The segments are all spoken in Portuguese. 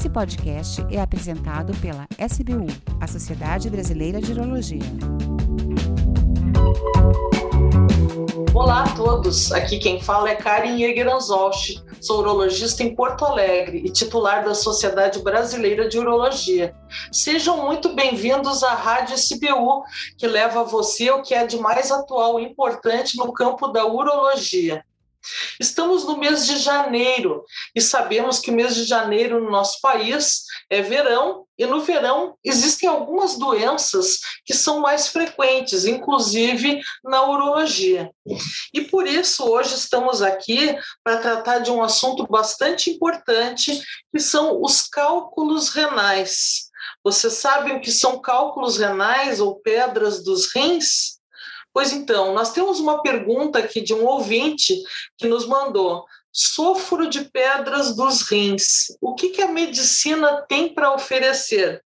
Esse podcast é apresentado pela SBU, a Sociedade Brasileira de Urologia. Olá a todos, aqui quem fala é Karen Jägeranzolch, sou urologista em Porto Alegre e titular da Sociedade Brasileira de Urologia. Sejam muito bem-vindos à Rádio SBU, que leva a você o que é de mais atual e importante no campo da urologia. Estamos no mês de janeiro e sabemos que o mês de janeiro no nosso país é verão e no verão existem algumas doenças que são mais frequentes, inclusive na urologia. E por isso hoje estamos aqui para tratar de um assunto bastante importante, que são os cálculos renais. Você sabe o que são cálculos renais ou pedras dos rins? Pois então, nós temos uma pergunta aqui de um ouvinte que nos mandou: sofro de pedras dos rins. O que, que a medicina tem para oferecer?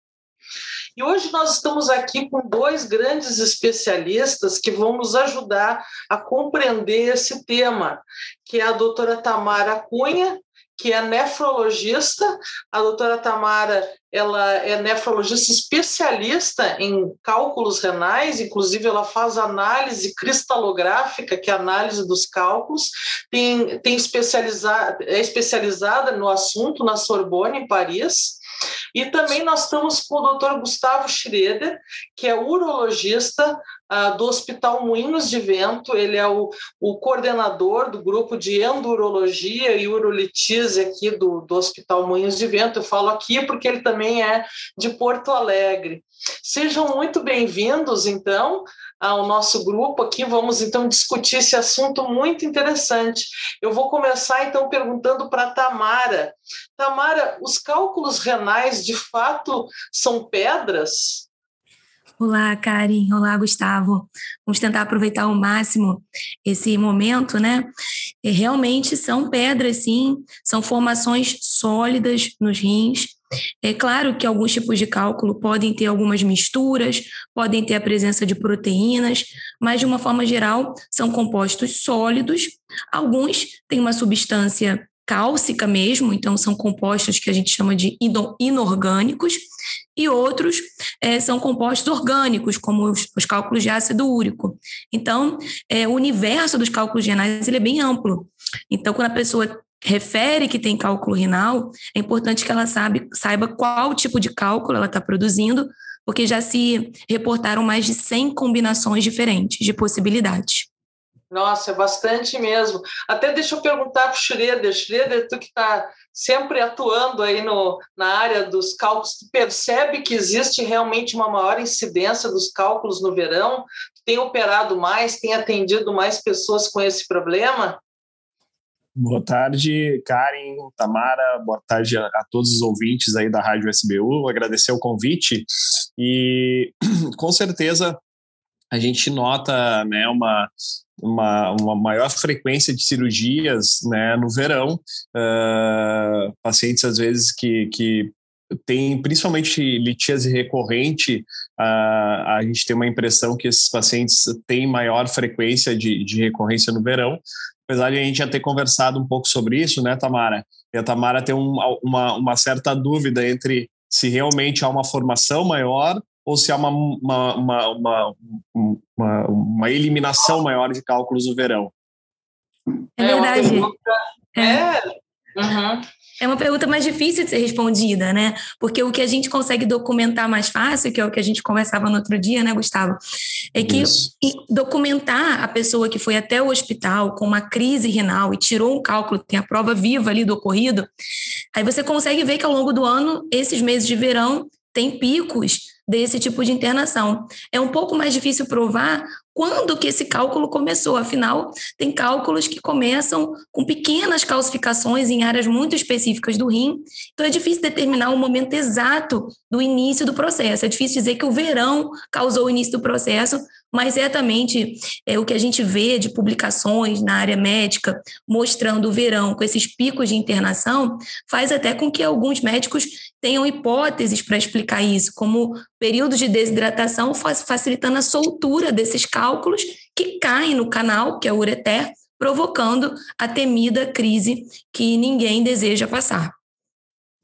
E hoje nós estamos aqui com dois grandes especialistas que vão nos ajudar a compreender esse tema, que é a doutora Tamara Cunha que é nefrologista. A doutora Tamara ela é nefrologista especialista em cálculos renais, inclusive ela faz análise cristalográfica, que é análise dos cálculos, tem, tem especializada, é especializada no assunto na Sorbonne, em Paris. E também nós estamos com o Dr. Gustavo Schroeder, que é urologista uh, do Hospital Moinhos de Vento. Ele é o, o coordenador do grupo de endurologia e urolitise aqui do, do Hospital Moinhos de Vento. Eu falo aqui porque ele também é de Porto Alegre. Sejam muito bem-vindos, então, ao nosso grupo aqui. Vamos, então, discutir esse assunto muito interessante. Eu vou começar, então, perguntando para Tamara. Tamara, os cálculos renais, de fato, são pedras? Olá, Karen. Olá, Gustavo. Vamos tentar aproveitar ao máximo esse momento, né? E realmente são pedras, sim, são formações sólidas nos rins. É claro que alguns tipos de cálculo podem ter algumas misturas, podem ter a presença de proteínas, mas de uma forma geral são compostos sólidos. Alguns têm uma substância cálcica mesmo, então são compostos que a gente chama de inorgânicos, e outros é, são compostos orgânicos, como os, os, cálculos de ácido úrico. Então, é, o universo dos cálculos renais ele é bem amplo. Então, quando a pessoa refere que tem cálculo renal, é importante que ela sabe, saiba qual tipo de cálculo ela está produzindo, porque já se reportaram mais de 100 combinações diferentes de possibilidades. Nossa, é bastante mesmo. Até deixa eu perguntar para o Schroeder. Schroeder, tu que está sempre atuando aí no, na área dos cálculos, tu percebe que existe realmente uma maior incidência dos cálculos no verão? Tem operado mais, tem atendido mais pessoas com esse problema? Boa tarde, Karen, Tamara, boa tarde a, a, todos os ouvintes aí da Rádio SBU, agradecer o convite e com certeza a gente nota né, uma, uma, uma maior frequência de cirurgias né, no verão, uh, pacientes às vezes que, que tem principalmente litíase recorrente, uh, a gente tem uma impressão que esses pacientes têm maior frequência de, de recorrência no verão, apesar de a gente já ter conversado um pouco sobre isso, né, Tamara? E a Tamara tem um, uma, uma certa dúvida entre se realmente há uma formação maior ou se há uma, uma, uma, uma, uma eliminação maior de cálculos no verão. É verdade. É. é. Uhum. É uma pergunta mais difícil de ser respondida, né? Porque o que a gente consegue documentar mais fácil, que é o que a gente conversava no outro dia, né, Gustavo? É que documentar a pessoa que foi até o hospital com uma crise renal e tirou um cálculo, tem a prova viva ali do ocorrido, aí você consegue ver que ao longo do ano, esses meses de verão, tem picos desse tipo de internação. É um pouco mais difícil provar quando que esse cálculo começou. Afinal, tem cálculos que começam com pequenas calcificações em áreas muito específicas do rim. Então é difícil determinar o momento exato do início do processo. É difícil dizer que o verão causou o início do processo, mas certamente é o que a gente vê de publicações na área médica mostrando o verão com esses picos de internação faz até com que alguns médicos tenham hipóteses para explicar isso, como períodos de desidratação facilitando a soltura desses cálculos que caem no canal, que é o ureter, provocando a temida crise que ninguém deseja passar.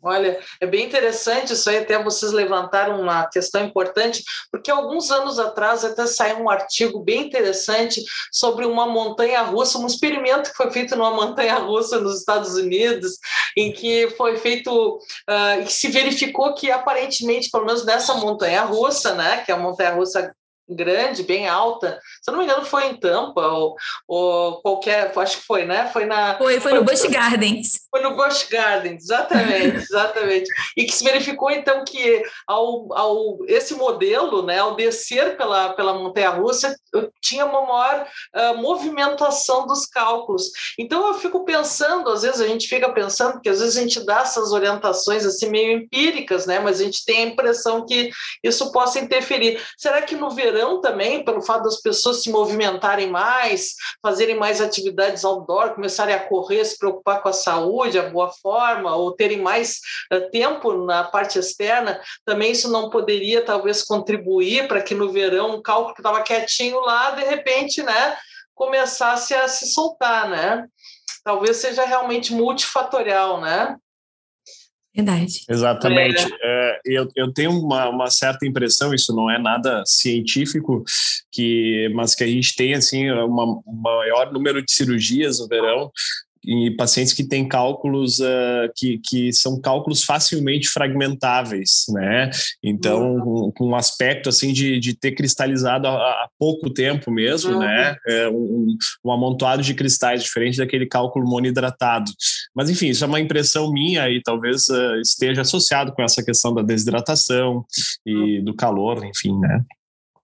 Olha, é bem interessante isso aí, até vocês levantaram uma questão importante, porque alguns anos atrás até saiu um artigo bem interessante sobre uma montanha russa, um experimento que foi feito numa montanha russa nos Estados Unidos, em que foi feito, uh, e se verificou que aparentemente, pelo menos nessa montanha russa, né, que é a montanha russa grande, bem alta. Se eu não me engano, foi em Tampa ou, ou qualquer, acho que foi, né? Foi na. Foi, foi, foi no Busch Gardens. Foi no Busch Gardens, exatamente, exatamente. e que se verificou então que ao, ao esse modelo, né, ao descer pela, pela montanha russa, tinha uma maior uh, movimentação dos cálculos. Então eu fico pensando, às vezes a gente fica pensando que às vezes a gente dá essas orientações assim meio empíricas, né? Mas a gente tem a impressão que isso possa interferir. Será que no verão verão também, pelo fato das pessoas se movimentarem mais, fazerem mais atividades outdoor, começarem a correr, se preocupar com a saúde, a boa forma, ou terem mais uh, tempo na parte externa, também isso não poderia talvez contribuir para que no verão um cálculo que estava quietinho lá, de repente, né, começasse a se soltar, né? Talvez seja realmente multifatorial, né? Verdade. Exatamente. É. É, eu, eu tenho uma, uma, certa impressão, isso não é nada científico, que, mas que a gente tem assim um maior número de cirurgias no verão em pacientes que têm cálculos uh, que, que são cálculos facilmente fragmentáveis, né? Então, uhum. com um aspecto assim de, de ter cristalizado há, há pouco tempo mesmo, uhum. né? É um, um amontoado de cristais diferente daquele cálculo monohidratado. Mas enfim, isso é uma impressão minha e talvez uh, esteja associado com essa questão da desidratação e do calor, enfim, né?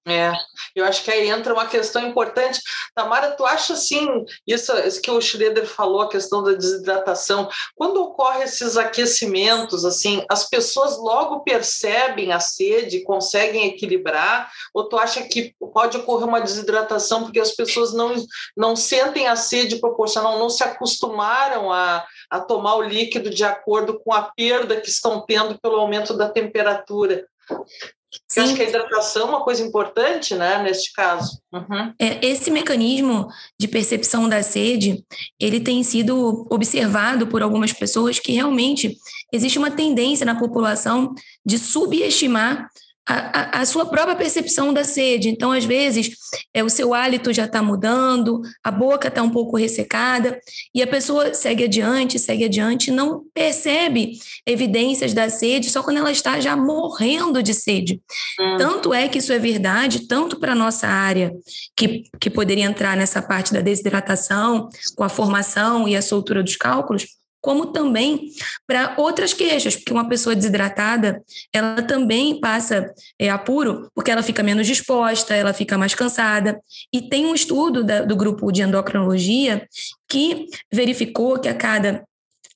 É, eu acho que aí entra uma questão importante. Tamara, tu acha assim, isso, isso que o Schroeder falou, a questão da desidratação, quando ocorre esses aquecimentos, assim, as pessoas logo percebem a sede, conseguem equilibrar, ou tu acha que pode ocorrer uma desidratação porque as pessoas não, não sentem a sede proporcional, não se acostumaram a, a tomar o líquido de acordo com a perda que estão tendo pelo aumento da temperatura? Sim. Eu acho que a hidratação é uma coisa importante, né, neste caso. Uhum. É, esse mecanismo de percepção da sede, ele tem sido observado por algumas pessoas que realmente existe uma tendência na população de subestimar a, a, sua própria percepção da sede. Então, às vezes, é, o seu hálito já está mudando, a boca está um pouco ressecada, e a pessoa segue adiante, segue adiante, não percebe evidências da sede só quando ela está já morrendo de sede. Hum. Tanto é que isso é verdade, tanto para a nossa área, que, que poderia entrar nessa parte da desidratação, com a formação e a soltura dos cálculos, como também para outras queixas, porque uma pessoa desidratada, ela também passa é, apuro, porque ela fica menos disposta, ela fica mais cansada. E tem um estudo da, do grupo de endocrinologia que verificou que a cada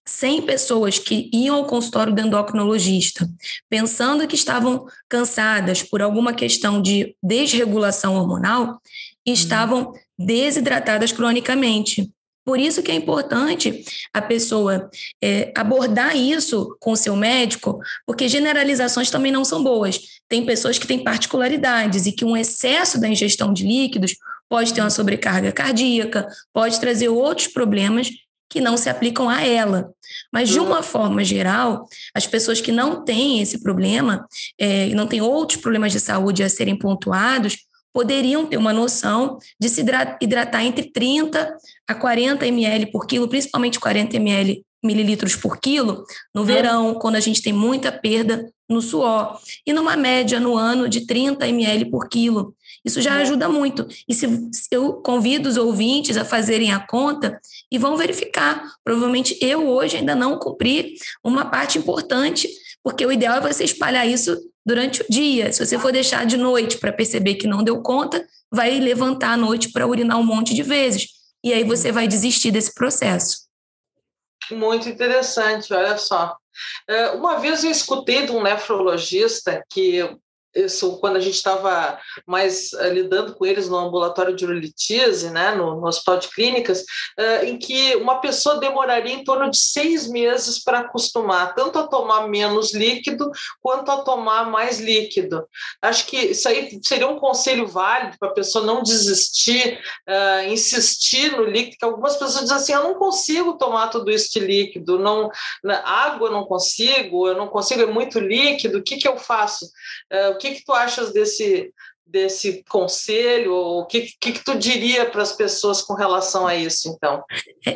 100 pessoas que iam ao consultório do endocrinologista, pensando que estavam cansadas por alguma questão de desregulação hormonal, estavam desidratadas cronicamente. Por isso que é importante a pessoa é, abordar isso com o seu médico, porque generalizações também não são boas. Tem pessoas que têm particularidades e que um excesso da ingestão de líquidos pode ter uma sobrecarga cardíaca, pode trazer outros problemas que não se aplicam a ela. Mas, de uma forma geral, as pessoas que não têm esse problema, é, não têm outros problemas de saúde a serem pontuados, poderiam ter uma noção de se hidratar entre 30 a 40 ml por quilo, principalmente 40 ml mililitros por quilo no verão, quando a gente tem muita perda no suor, e numa média no ano de 30 ml por quilo. Isso já ajuda muito. E se eu convido os ouvintes a fazerem a conta e vão verificar. Provavelmente eu hoje ainda não cumpri uma parte importante, porque o ideal é você espalhar isso durante o dia. Se você for deixar de noite para perceber que não deu conta, vai levantar à noite para urinar um monte de vezes. E aí você vai desistir desse processo. Muito interessante, olha só. É, uma vez eu escutei de um nefrologista que isso quando a gente estava mais uh, lidando com eles no ambulatório de urolitise, né, no, no hospital de clínicas, uh, em que uma pessoa demoraria em torno de seis meses para acostumar tanto a tomar menos líquido quanto a tomar mais líquido. Acho que isso aí seria um conselho válido para a pessoa não desistir, uh, insistir no líquido, algumas pessoas dizem assim, eu não consigo tomar tudo de líquido, não, na, água eu não consigo, eu não consigo, é muito líquido, o que, que eu faço? O que, que tu achas desse, desse conselho? O que, que, que tu diria para as pessoas com relação a isso, então?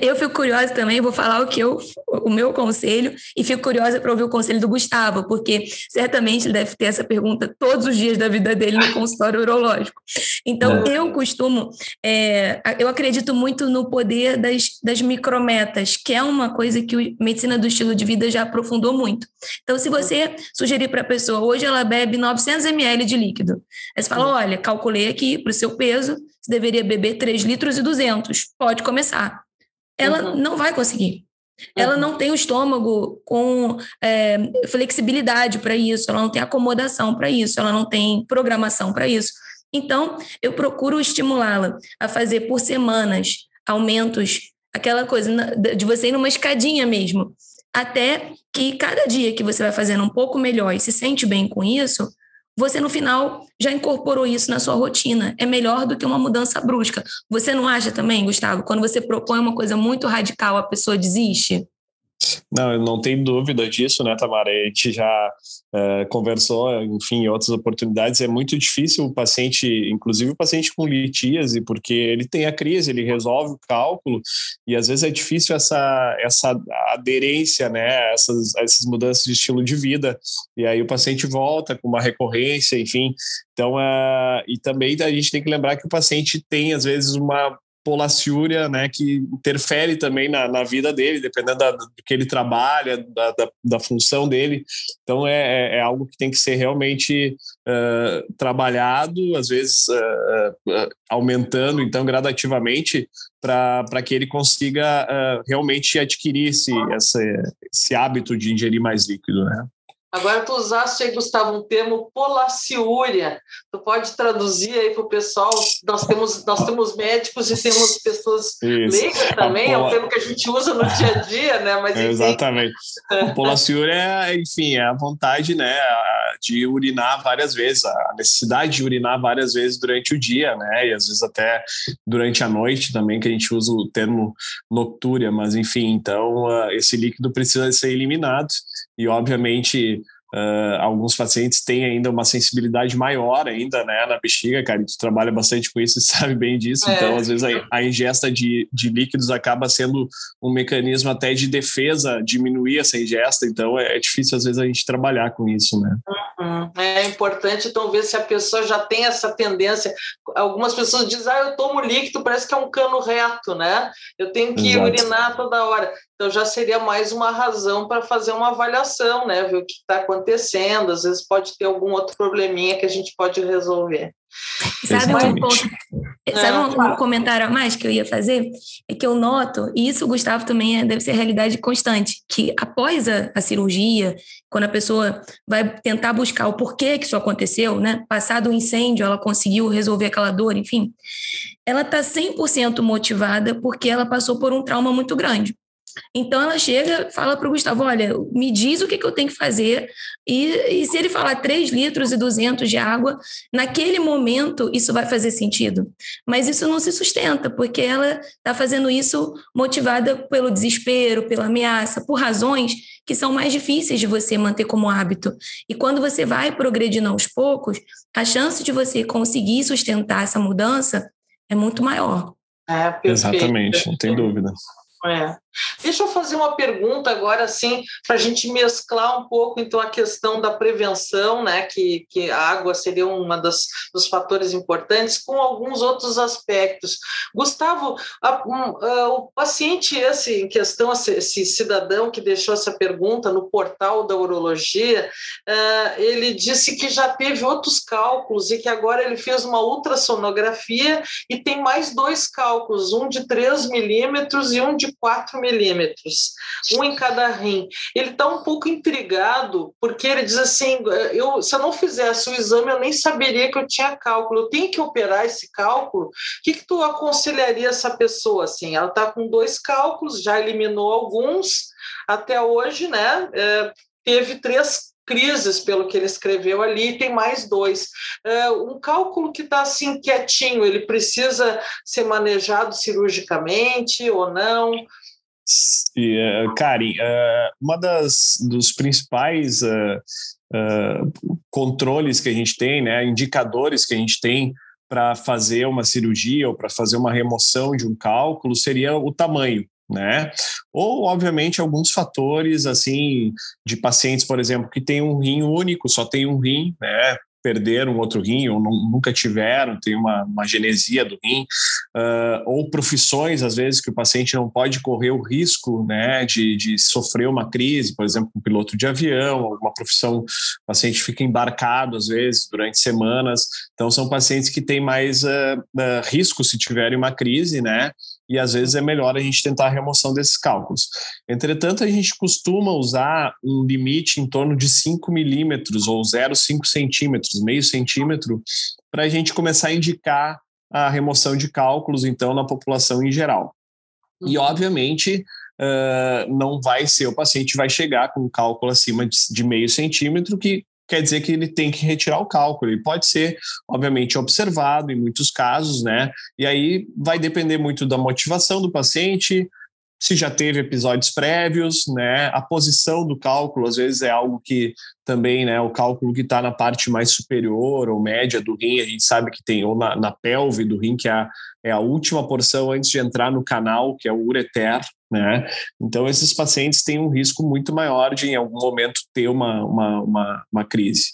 Eu fico curiosa também, vou falar o que eu, o meu conselho, e fico curiosa para ouvir o conselho do Gustavo, porque certamente ele deve ter essa pergunta todos os dias da vida dele no consultório urológico. Então, é. eu costumo, é, eu acredito muito no poder das, das micrometas, que é uma coisa que a medicina do estilo de vida já aprofundou muito. Então, se você sugerir para a pessoa, hoje ela bebe 900 ml de líquido, aí você fala, fala: olha, calculei aqui para o seu peso, você deveria beber 3 litros e 200. Pode começar. Ela uhum. não vai conseguir. Ela uhum. não tem o estômago com é, flexibilidade para isso, ela não tem acomodação para isso, ela não tem programação para isso. Então, eu procuro estimulá-la a fazer por semanas aumentos, aquela coisa de você ir numa escadinha mesmo, até que cada dia que você vai fazendo um pouco melhor e se sente bem com isso, você no final já incorporou isso na sua rotina. É melhor do que uma mudança brusca. Você não acha também, Gustavo, quando você propõe uma coisa muito radical, a pessoa desiste? Não, não tem dúvida disso, né, Tamara? A gente já é, conversou, enfim, em outras oportunidades. É muito difícil o paciente, inclusive o paciente com litíase, porque ele tem a crise, ele resolve o cálculo, e às vezes é difícil essa, essa aderência, né, essas, essas mudanças de estilo de vida. E aí o paciente volta com uma recorrência, enfim. Então, uh, e também a gente tem que lembrar que o paciente tem, às vezes, uma polaciúria, né, que interfere também na, na vida dele, dependendo da, do que ele trabalha, da, da, da função dele. Então, é, é, é, algo que tem que ser realmente uh, trabalhado, às vezes uh, uh, aumentando, então, gradativamente, para que ele consiga realmente adquirir esse, esse, esse hábito de ingerir mais líquido, né? Agora, tu usaste aí, Gustavo, um termo polaciúria. Tu pode traduzir aí para o pessoal? Nós temos, nós temos médicos e temos pessoas leigas também, pola... é um termo que a gente usa no dia a dia, né? Mas, enfim... Exatamente. Polaciúria é, enfim, é a vontade né, de urinar várias vezes, a necessidade de urinar várias vezes durante o dia, né? E às vezes até durante a noite também, que a gente usa o termo noctúria, mas enfim, então esse líquido precisa ser eliminado e obviamente Uh, alguns pacientes têm ainda uma sensibilidade maior ainda, né, na bexiga, cara, e tu trabalha bastante com isso e sabe bem disso, é. então às vezes a, a, ingesta de, de líquidos acaba sendo um mecanismo até de defesa, diminuir essa ingesta, então é, é difícil às vezes a gente trabalhar com isso, né. Uhum. É importante então ver se a pessoa já tem essa tendência, algumas pessoas dizem, ah, eu tomo líquido, parece que é um cano reto, né, eu tenho que Exato. urinar toda hora, então já seria mais uma razão para fazer uma avaliação, né? Ver o que está acontecendo. Às vezes pode ter algum outro probleminha que a gente pode resolver. Sabe, um, ponto, sabe um, um, comentário a mais que eu ia fazer? É que eu noto, e isso, Gustavo, também é, deve ser realidade constante, que após a, a, cirurgia, quando a pessoa vai tentar buscar o porquê que isso aconteceu, né? Passado o incêndio, ela conseguiu resolver aquela dor, enfim, ela está 100% motivada porque ela passou por um trauma muito grande. Então ela chega, fala para o Gustavo: olha, me diz o que, que eu tenho que fazer. E, e, se ele falar 3 litros e 200 de água, naquele momento isso vai fazer sentido. Mas isso não se sustenta, porque ela está fazendo isso motivada pelo desespero, pela ameaça, por razões que são mais difíceis de você manter como hábito. E quando você vai progredindo aos poucos, a chance de você conseguir sustentar essa mudança é muito maior. É, Exatamente, não tem dúvida. É. Deixa eu fazer uma pergunta agora, assim, para a gente mesclar um pouco, então, a questão da prevenção, né, que, que a água seria um dos fatores importantes, com alguns outros aspectos. Gustavo, a, um, a, o paciente esse em questão, esse, cidadão que deixou essa pergunta no portal da urologia, uh, ele disse que já teve outros cálculos e que agora ele fez uma ultrassonografia e tem mais dois cálculos, um de 3 milímetros e um de 4 milímetros, um em cada rim. Ele está um pouco intrigado, porque ele diz assim: eu, se eu não fizesse o exame, eu nem saberia que eu tinha cálculo. Eu tenho que operar esse cálculo. O que, que tu aconselharia essa pessoa? Assim, ela está com dois cálculos, já eliminou alguns até hoje, né? É, teve três crises, pelo que ele escreveu ali, tem mais dois. É, um cálculo que está assim quietinho, ele precisa ser manejado cirurgicamente ou não? Uh, Karen, uh, uma das dos principais uh, controles que a gente tem, né, indicadores que a gente tem para fazer uma cirurgia ou para fazer uma remoção de um cálculo seria o tamanho né? Ou, obviamente, alguns fatores, assim, de pacientes, por exemplo, que têm um rim único, só tem um rim, né? Perderam outro rim ou não, nunca tiveram, tem uma, uma genesia do rim, uh, ou profissões, às vezes, que o paciente não pode correr o risco né, de, de sofrer uma crise, por exemplo, um piloto de avião, alguma profissão, o paciente fica embarcado, às vezes, durante semanas. Então, são pacientes que têm mais uh, uh, risco se tiverem uma crise, né? E às vezes é melhor a gente tentar a remoção desses cálculos. Entretanto, a gente costuma usar um limite em torno de 5 milímetros ou 0,5 centímetros, meio centímetro, para a gente começar a indicar a remoção de cálculos, então, na população em geral. E, uhum. obviamente, uh, não vai ser o paciente vai chegar com um cálculo acima de, de meio centímetro, que quer dizer que ele tem que retirar o cálculo. Ele pode ser, obviamente, observado em muitos casos, né? E aí vai depender muito da motivação do paciente, se já teve episódios prévios, né? A posição do cálculo, às vezes, é algo que também, né? O cálculo que está na parte mais superior ou média do rim, a gente sabe que tem, ou na, na pelve do rim, que é a, é a última porção antes de entrar no canal, que é o ureter, né? Então, esses pacientes têm um risco muito maior de, em algum momento, ter uma, uma, uma, uma crise.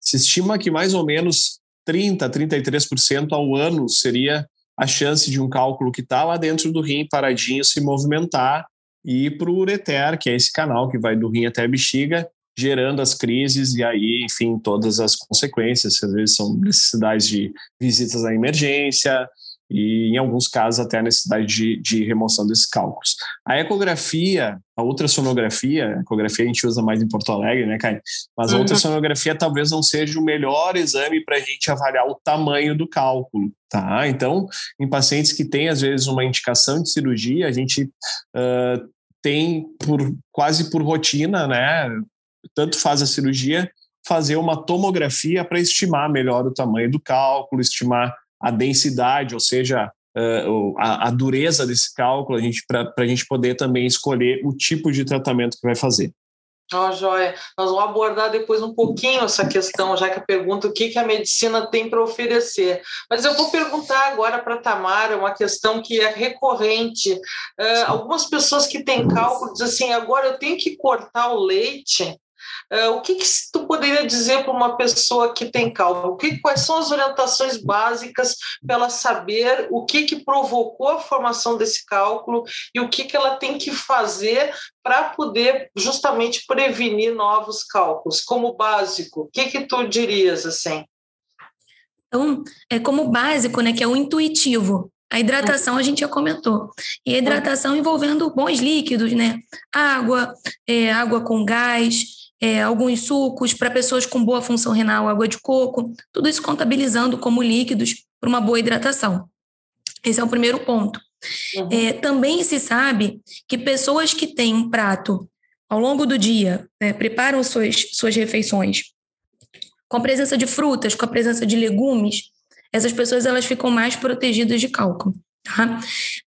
Se estima que mais ou menos 30%, 33% ao ano seria a chance de um cálculo que está lá dentro do rim paradinho se movimentar e ir para o ureter, que é esse canal que vai do rim até a bexiga, gerando as crises e aí, enfim, todas as consequências. Às vezes são necessidades de visitas à emergência, e, em alguns casos, até a necessidade de, de remoção desses cálculos. A ecografia, a ultrassonografia, a ecografia a gente usa mais em Porto Alegre, né, Caio? Mas a uhum. ultrassonografia talvez não seja o melhor exame para a gente avaliar o tamanho do cálculo, tá? Então, em pacientes que têm, às vezes, uma indicação de cirurgia, a gente uh, tem, por quase por rotina, né, tanto faz a cirurgia, fazer uma tomografia para estimar melhor o tamanho do cálculo, estimar a densidade, ou seja, uh, a, a, dureza desse cálculo, para a gente poder também escolher o tipo de tratamento que vai fazer. Ó, oh, Joia, nós vamos abordar depois um pouquinho essa questão, já que a pergunta o que, que a medicina tem para oferecer. Mas eu vou perguntar agora para a Tamara uma questão que é recorrente. Uh, algumas pessoas que têm cálculo dizem assim, agora eu tenho que cortar o leite o que, que tu poderia dizer para uma pessoa que tem cálculo? Que, quais são as orientações básicas para ela saber o que, que provocou a formação desse cálculo e o que, que ela tem que fazer para poder justamente prevenir novos cálculos, como básico? O que, que tu dirias assim? Então, é como básico, né, que é o intuitivo. A hidratação a gente já comentou. E a hidratação envolvendo bons líquidos, né? Água, é, água com gás, é, alguns sucos para pessoas com boa função renal, água de coco, tudo isso contabilizando como líquidos para uma boa hidratação. Esse é o primeiro ponto. Uhum. É, também se sabe que pessoas que têm um prato ao longo do dia, né, preparam suas, suas refeições com a presença de frutas, com a presença de legumes, essas pessoas elas ficam mais protegidas de cálculo. Tá?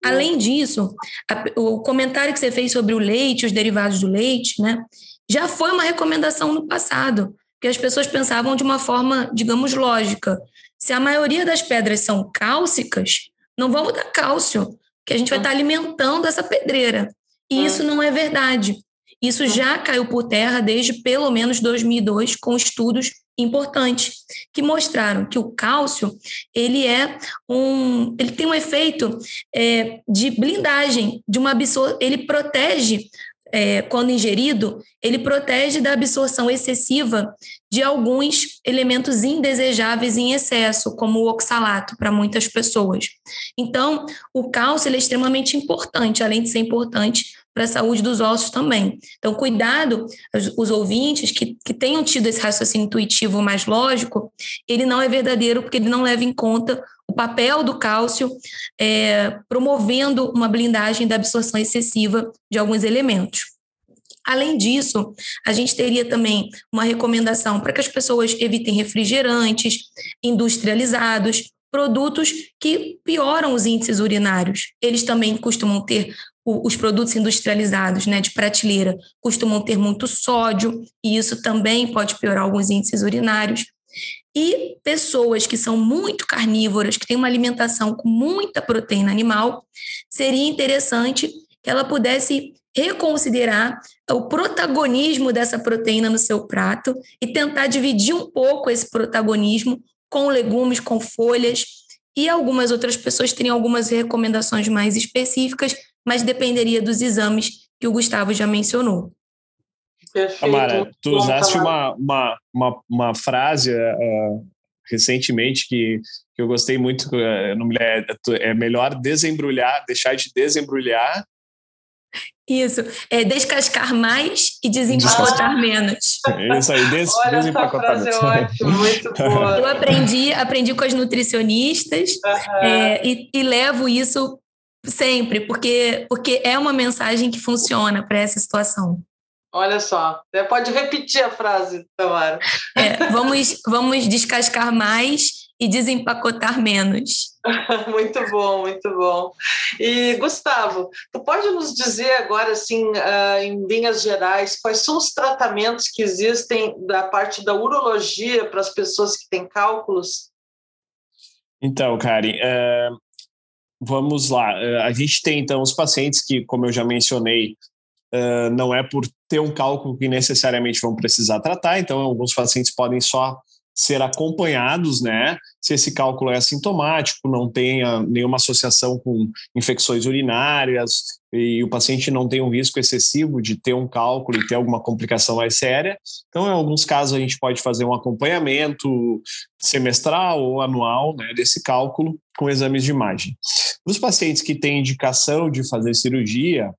Além disso, a, o comentário que você fez sobre o leite, os derivados do leite, né? Já foi uma recomendação no passado, que as pessoas pensavam de uma forma, digamos, lógica. Se a maioria das pedras são cálcicas, não vamos dar cálcio, que a gente vai estar alimentando essa pedreira. E isso não é verdade. Isso já caiu por terra desde pelo menos 2002 com estudos importantes que mostraram que o cálcio ele é um ele tem um efeito é, de blindagem de uma absor ele protege é, quando ingerido, ele protege da absorção excessiva de alguns elementos indesejáveis em excesso, como o oxalato, para muitas pessoas. Então, o cálcio é extremamente importante, além de ser importante para a saúde dos ossos também. Então, cuidado, os, ouvintes que, que tenham tido esse raciocínio intuitivo mais lógico, ele não é verdadeiro porque ele não leva em conta o papel do cálcio é, promovendo uma blindagem da absorção excessiva de alguns elementos. Além disso, a gente teria também uma recomendação para que as pessoas evitem refrigerantes industrializados, produtos que pioram os índices urinários. Eles também costumam ter os produtos industrializados, né, de prateleira, costumam ter muito sódio e isso também pode piorar alguns índices urinários. E pessoas que são muito carnívoras, que têm uma alimentação com muita proteína animal, seria interessante que ela pudesse reconsiderar o protagonismo dessa proteína no seu prato e tentar dividir um pouco esse protagonismo com legumes, com folhas. E algumas outras pessoas teriam algumas recomendações mais específicas, mas dependeria dos exames que o Gustavo já mencionou. Perfeito. Amara, tu usaste uma, uma, uma, uma frase uh, recentemente que, que eu gostei muito, uh, é, é melhor desembrulhar, deixar de desembrulhar isso, é descascar mais e desempacotar menos. Isso aí, des Olha, desempacotar menos. Essa frase é muito boa. Eu aprendi, aprendi com as nutricionistas uhum. é, e, e, levo isso sempre, porque, porque é uma mensagem que funciona para essa situação. Olha só, pode repetir a frase, Tamara. É, vamos, vamos descascar mais e desempacotar menos. muito bom, muito bom. E Gustavo, tu pode nos dizer agora, assim, uh, em linhas gerais, quais são os tratamentos que existem da parte da urologia para as pessoas que têm cálculos? Então, Karen, uh, vamos lá. Uh, a gente tem então os pacientes que, como eu já mencionei, não é por ter um cálculo que necessariamente vão precisar tratar. Então, alguns pacientes podem só ser acompanhados, né? Se esse cálculo é assintomático, não tenha nenhuma associação com infecções urinárias e o paciente não tem um risco excessivo de ter um cálculo e ter alguma complicação mais séria. Então, em alguns casos, a gente pode fazer um acompanhamento semestral ou anual né, desse cálculo com exames de imagem. Nos pacientes que têm indicação de fazer cirurgia,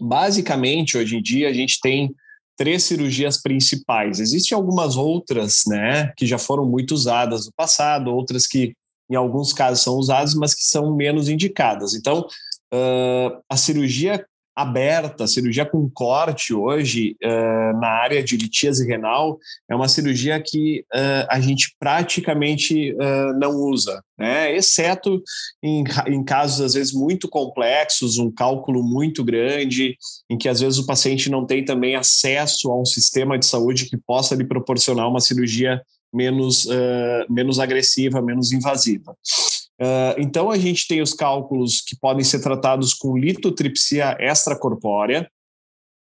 basicamente, hoje em dia, a gente tem três cirurgias principais. Existem algumas outras, né, que já foram muito usadas no passado, outras que em alguns casos são usadas, mas que são menos indicadas. Então, uh, a cirurgia aberta, cirurgia com corte hoje uh, na área de litíase renal é uma cirurgia que uh, a gente praticamente uh, não usa, né? exceto em, em casos às vezes muito complexos, um cálculo muito grande, em que às vezes o paciente não tem também acesso a um sistema de saúde que possa lhe proporcionar uma cirurgia menos, menos agressiva, menos invasiva. Uh, então, a gente tem os cálculos que podem ser tratados com litotripsia extracorpórea,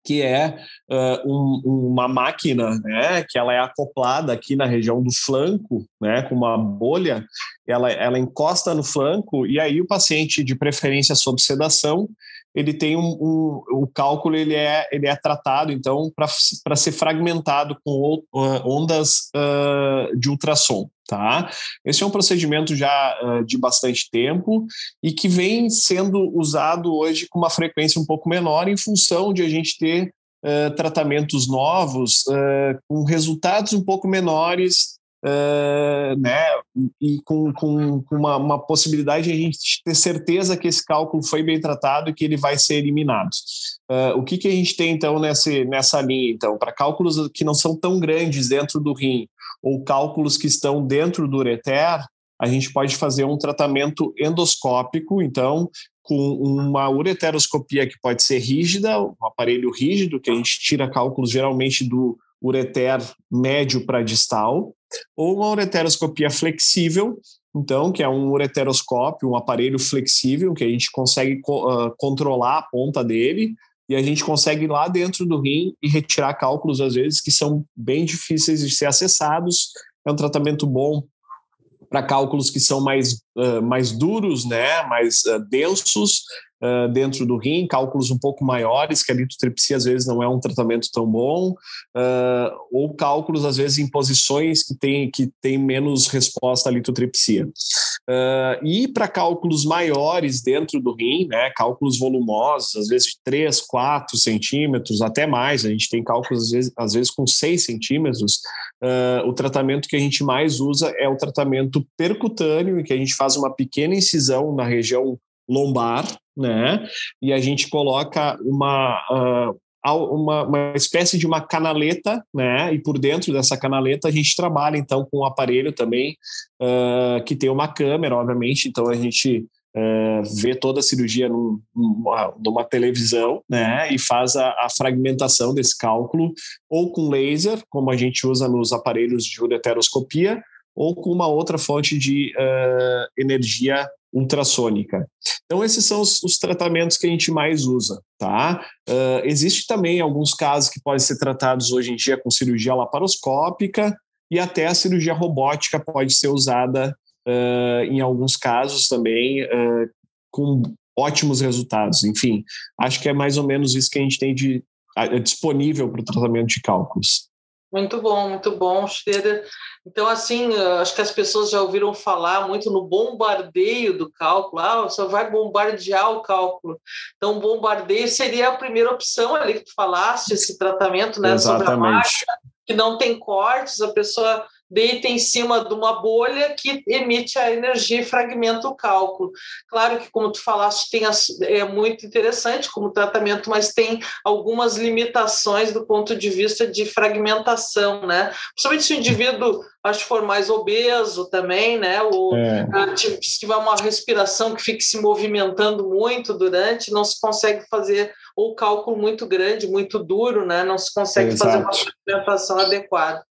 que é uh, um, uma máquina, né, que ela é acoplada aqui na região do flanco, né, com uma bolha, ela, ela encosta no flanco e aí o paciente, de preferência sob sedação, ele tem um, um, o cálculo ele é ele é tratado então para ser fragmentado com ondas uh, de ultrassom tá? Esse é um procedimento já uh, de bastante tempo e que vem sendo usado hoje com uma frequência um pouco menor em função de a gente ter uh, tratamentos novos com resultados um pouco menores Uh, né, e com, com, com uma, uma, possibilidade de a gente ter certeza que esse cálculo foi bem tratado e que ele vai ser eliminado. Uh, o que, que a gente tem então nessa, nessa linha? Então, para cálculos que não são tão grandes dentro do rim ou cálculos que estão dentro do ureter, a gente pode fazer um tratamento endoscópico, então, com uma ureteroscopia que pode ser rígida, um aparelho rígido, que a gente tira cálculos geralmente do ureter médio para distal, ou uma ureteroscopia flexível, então, que é um ureteroscópio, um aparelho flexível, que a gente consegue uh, controlar a ponta dele, e a gente consegue ir lá dentro do rim e retirar cálculos, às vezes, que são bem difíceis de ser acessados. É um tratamento bom para cálculos que são mais, uh, mais duros, né, mais uh, densos, uh, dentro do rim, cálculos um pouco maiores, que a litotripsia às vezes não é um tratamento tão bom, uh, ou cálculos às vezes em posições que têm que tem menos resposta à litotripsia. Uh, e para cálculos maiores dentro do rim, né, cálculos volumosos, às vezes de 3, 4 centímetros, até mais, a gente tem cálculos às vezes, às vezes com 6 centímetros, o tratamento que a gente mais usa é o tratamento percutâneo, em que a gente faz uma pequena incisão na região lombar, né? E a gente coloca uma, uh, uma, uma, espécie de uma canaleta, né? E por dentro dessa canaleta a gente trabalha então com um aparelho também uh, que tem uma câmera, obviamente. Então a gente uh, vê toda a cirurgia num, numa, numa, televisão, né? E faz a, a, fragmentação desse cálculo ou com laser, como a gente usa nos aparelhos de ureteroscopia, ou com uma outra fonte de energia ultrassônica. Então, esses são os, os, tratamentos que a gente mais usa, tá? Uh, existe também alguns casos que podem ser tratados hoje em dia com cirurgia laparoscópica e até a cirurgia robótica pode ser usada uh, em alguns casos também uh, com ótimos resultados. Enfim, acho que é mais ou menos isso que a gente tem de disponível para o tratamento de cálculos. Muito bom, muito bom, Schroeder. Então, assim, acho que as pessoas já ouviram falar muito no bombardeio do cálculo. Ah, você vai bombardear o cálculo. Então, bombardeio seria a primeira opção ali que tu falaste, esse tratamento, né? Exatamente. Sobre a marca, que não tem cortes, a pessoa deita em cima de uma bolha que emite a energia e fragmenta o cálculo. Claro que, como tu falaste, tem é muito interessante como tratamento, mas tem algumas limitações do ponto de vista de fragmentação, né? Principalmente se o indivíduo acho que for mais obeso também, né? Ou é. Ah, se tiver uma respiração que fique se movimentando muito durante, não se consegue fazer ou cálculo muito grande, muito duro, né? Não se consegue Exato. fazer uma suplementação adequada.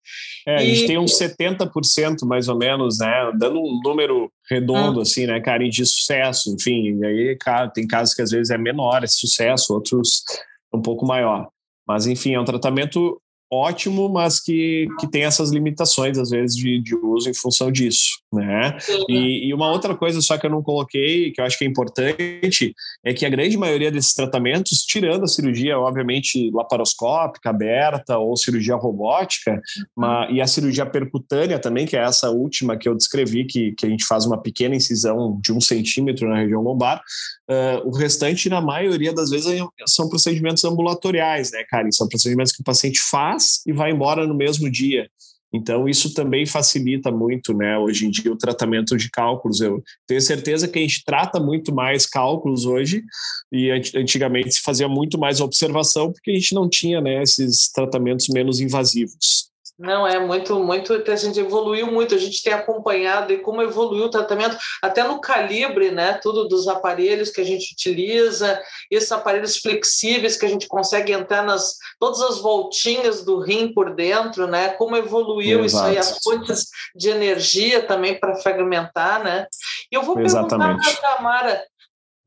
É, e... a gente tem uns 70% mais ou menos, né? Dando um número redondo, hum. assim, né, cara, de sucesso, enfim. E aí, cara, tem casos que às vezes é menor esse sucesso, outros um pouco maior. Mas, enfim, é um tratamento ótimo, mas que, que tem essas limitações, às vezes, de, de uso em função disso, né? E, e, uma outra coisa só que eu não coloquei, que eu acho que é importante, é que a grande maioria desses tratamentos, tirando a cirurgia, obviamente, laparoscópica, aberta, ou cirurgia robótica, uma, e a cirurgia percutânea também, que é essa última que eu descrevi, que, que a gente faz uma pequena incisão de um centímetro na região lombar, uh, o restante, na maioria das vezes, são procedimentos ambulatoriais, né, Karen? São procedimentos que o paciente faz faz e vai embora no mesmo dia. Então, isso também facilita muito, né, hoje em dia, o tratamento de cálculos. Eu tenho certeza que a gente trata muito mais cálculos hoje, e antigamente se fazia muito mais observação, porque a gente não tinha, né, esses tratamentos menos invasivos. Não, é muito, muito. A gente evoluiu muito, a gente tem acompanhado e como evoluiu o tratamento, até no calibre, né? Tudo dos aparelhos que a gente utiliza, esses aparelhos flexíveis que a gente consegue entrar nas todas as voltinhas do rim por dentro, né? Como evoluiu Exato. isso aí, as fontes de energia também para fragmentar, né? E eu vou Exatamente. perguntar para a Tamara,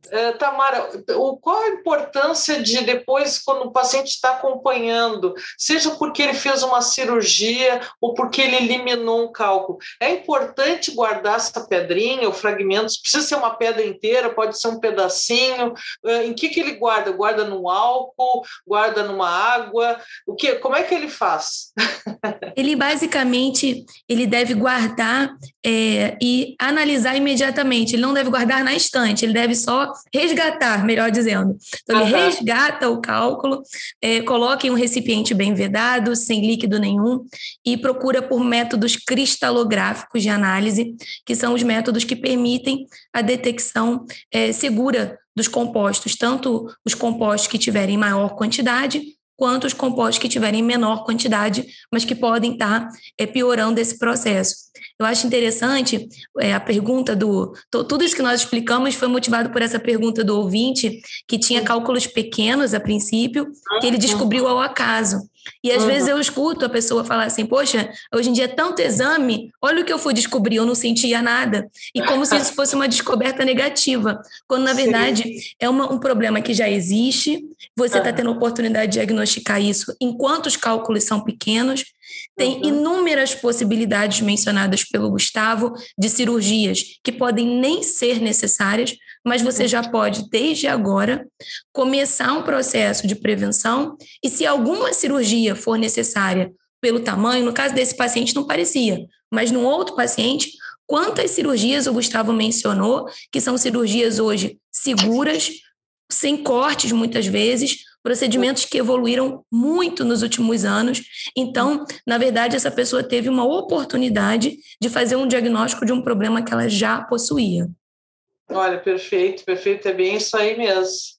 Uh, Tamara, o, qual a importância de depois, quando o paciente está acompanhando, seja porque ele fez uma cirurgia ou porque ele eliminou um cálculo, é importante guardar essa pedrinha ou fragmentos? Precisa ser uma pedra inteira, pode ser um pedacinho. Uh, em que, que ele guarda? Guarda no álcool? Guarda numa água? O que? Como é que ele faz? ele basicamente ele deve guardar é, e analisar imediatamente. Ele não deve guardar na estante. Ele deve só resgatar, melhor dizendo. Então, ele uhum. resgata o cálculo, é, coloca em um recipiente bem vedado, sem líquido nenhum, e procura por métodos cristalográficos de análise, que são os métodos que permitem a detecção é, segura dos compostos, tanto os compostos que tiverem maior quantidade, quanto os compostos que tiverem menor quantidade, mas que podem estar é, piorando esse processo. Eu acho interessante é, a pergunta do. Tudo isso que nós explicamos foi motivado por essa pergunta do ouvinte, que tinha cálculos pequenos a princípio, que ele descobriu ao acaso. E às uhum. vezes eu escuto a pessoa falar assim: Poxa, hoje em dia é tanto exame, olha o que eu fui descobrir, eu não sentia nada. E como se isso fosse uma descoberta negativa, quando na verdade Sim. é uma, um problema que já existe, você está uhum. tendo a oportunidade de diagnosticar isso enquanto os cálculos são pequenos, tem uhum. inúmeras possibilidades mencionadas pelo Gustavo de cirurgias que podem nem ser necessárias, mas você já pode, desde agora, começar um processo de prevenção e se alguma cirurgia for necessária pelo tamanho, no caso desse paciente não parecia, mas no outro paciente, quantas cirurgias o Gustavo mencionou, que são cirurgias hoje seguras, sem cortes muitas vezes, procedimentos que evoluíram muito nos últimos anos. Então, na verdade, essa pessoa teve uma oportunidade de fazer um diagnóstico de um problema que ela já possuía. Olha, perfeito, perfeito, é bem isso aí mesmo.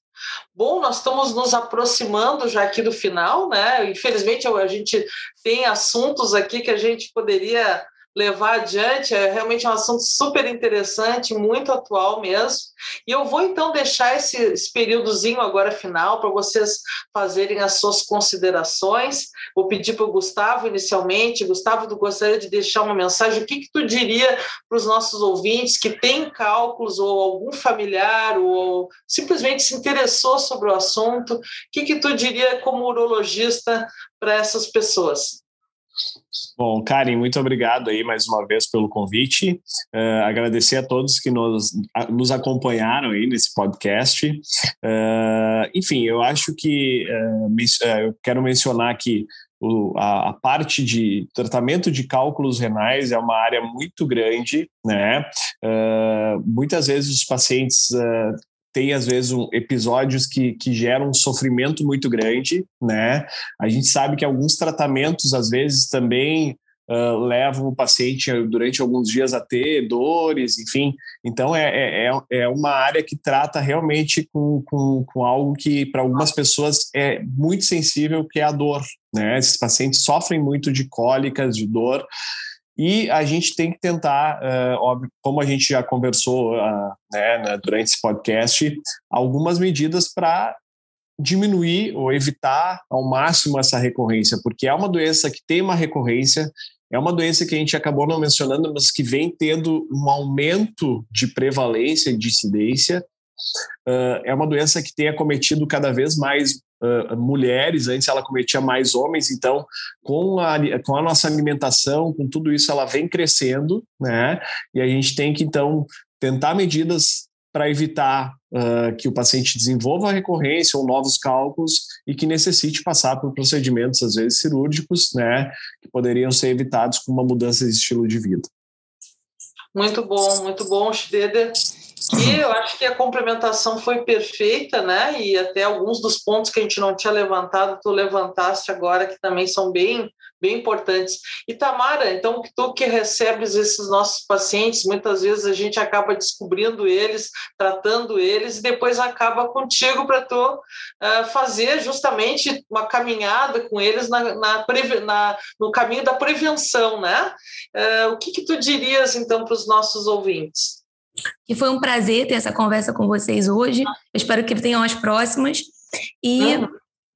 Bom, nós estamos nos aproximando já aqui do final, né? Infelizmente, a gente tem assuntos aqui que a gente poderia levar adiante. É realmente um assunto super interessante, muito atual mesmo. E eu vou então deixar esse, esse períodozinho agora final para vocês fazerem as suas considerações. Vou pedir para o Gustavo inicialmente. Gustavo, tu gostaria de deixar uma mensagem? O que, que tu diria para os nossos ouvintes que têm cálculos ou algum familiar ou simplesmente se interessou sobre o assunto? O que, que tu diria como urologista para essas pessoas? Bom, Karen, muito obrigado aí mais uma vez pelo convite. Uh, agradecer a todos que nos, a, nos acompanharam aí nesse podcast. Uh, enfim, eu acho que uh, eu quero mencionar que o, a, a, parte de tratamento de cálculos renais é uma área muito grande, né? muitas vezes os pacientes tem às vezes um, episódios que, que geram um sofrimento muito grande, né? A gente sabe que alguns tratamentos às vezes também uh, levam o paciente durante alguns dias a ter dores, enfim. Então é, é, é, é uma área que trata realmente com, com, com algo que para algumas pessoas é muito sensível, que é a dor, né? Esses pacientes sofrem muito de cólicas, de dor. E a gente tem que tentar, uh, óbvio, como a gente já conversou uh, né, durante esse podcast, algumas medidas para diminuir ou evitar ao máximo essa recorrência, porque é uma doença que tem uma recorrência, é uma doença que a gente acabou não mencionando, mas que vem tendo um aumento de prevalência e de incidência. Uh, é uma doença que tem acometido cada vez mais mulheres, antes ela cometia mais homens, então com a, com a nossa alimentação, com tudo isso, ela vem crescendo, né? E a gente tem que então tentar medidas para evitar uh, que o paciente desenvolva recorrência ou novos cálculos e que necessite passar por procedimentos, às vezes cirúrgicos, né, que poderiam ser evitados com uma mudança de estilo de vida. Muito bom, muito bom, Schroeder. E eu acho que a complementação foi perfeita, né? E até alguns dos pontos que a gente não tinha levantado, tu levantaste agora, que também são bem, bem importantes. E Tamara, então, tu que recebes esses nossos pacientes, muitas vezes a gente acaba descobrindo eles, tratando eles, e depois acaba contigo para tu uh, fazer justamente uma caminhada com eles na, na, na, no caminho da prevenção, né? Uh, o que, que tu dirias, então, para os nossos ouvintes? Que foi um prazer ter essa conversa com vocês hoje. Eu espero que tenham as próximas e, uhum.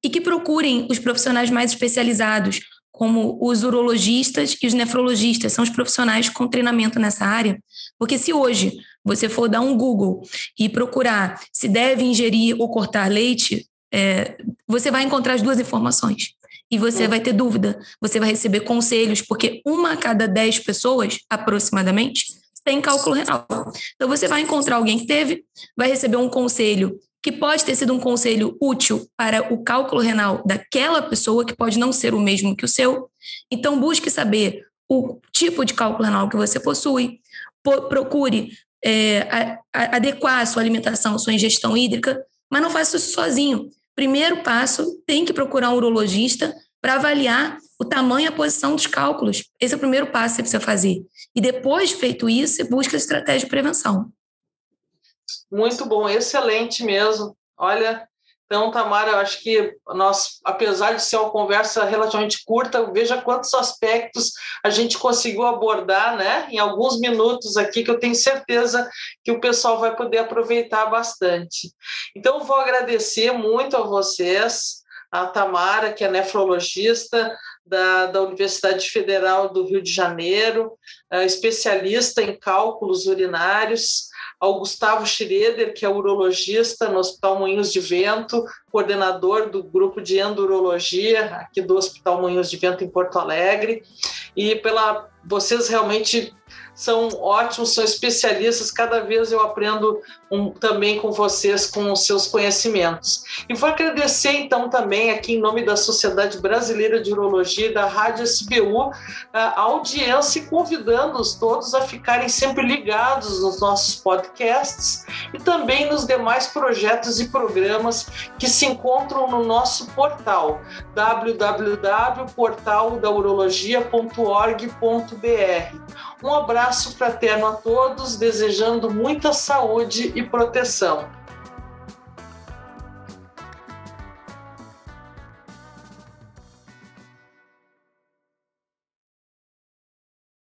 e que procurem os profissionais mais especializados, como os urologistas e os nefrologistas, são os profissionais com treinamento nessa área. Porque se hoje você for dar um Google e procurar se deve ingerir ou cortar leite, é, você vai encontrar as duas informações. E você uhum. vai ter dúvida, você vai receber conselhos, porque uma a cada dez pessoas, aproximadamente, tem cálculo renal. Então, você vai encontrar alguém que teve, vai receber um conselho que pode ter sido um conselho útil para o cálculo renal daquela pessoa, que pode não ser o mesmo que o seu. Então, busque saber o tipo de cálculo renal que você possui, procure é, a, a, adequar a sua alimentação, a sua ingestão hídrica, mas não faça isso sozinho. Primeiro passo, tem que procurar um urologista para avaliar o tamanho e a posição dos cálculos. Esse é o primeiro passo que você precisa fazer. E depois de feito isso, você busca a estratégia de prevenção. Muito bom, excelente mesmo. Olha, então, Tamara, eu acho que nós, apesar de ser uma conversa relativamente curta, veja quantos aspectos a gente conseguiu abordar, né, em alguns minutos aqui, que eu tenho certeza que o pessoal vai poder aproveitar bastante. Então, vou agradecer muito a vocês a Tamara, que é nefrologista da, da Universidade Federal do Rio de Janeiro, é especialista em cálculos urinários, ao Gustavo Schroeder, que é urologista no Hospital Moinhos de Vento, coordenador do grupo de endurologia aqui do Hospital Moinhos de Vento em Porto Alegre, e pela vocês realmente são ótimos, são especialistas. Cada vez eu aprendo um, também com vocês, com os seus conhecimentos. E vou agradecer, então, também aqui em nome da Sociedade Brasileira de Urologia e da Rádio SBU, a audiência convidando-os todos a ficarem sempre ligados nos nossos podcasts e também nos demais projetos e programas que se encontram no nosso portal www.portaldaurologia.org.br. Um abraço fraterno a todos, desejando muita saúde e proteção.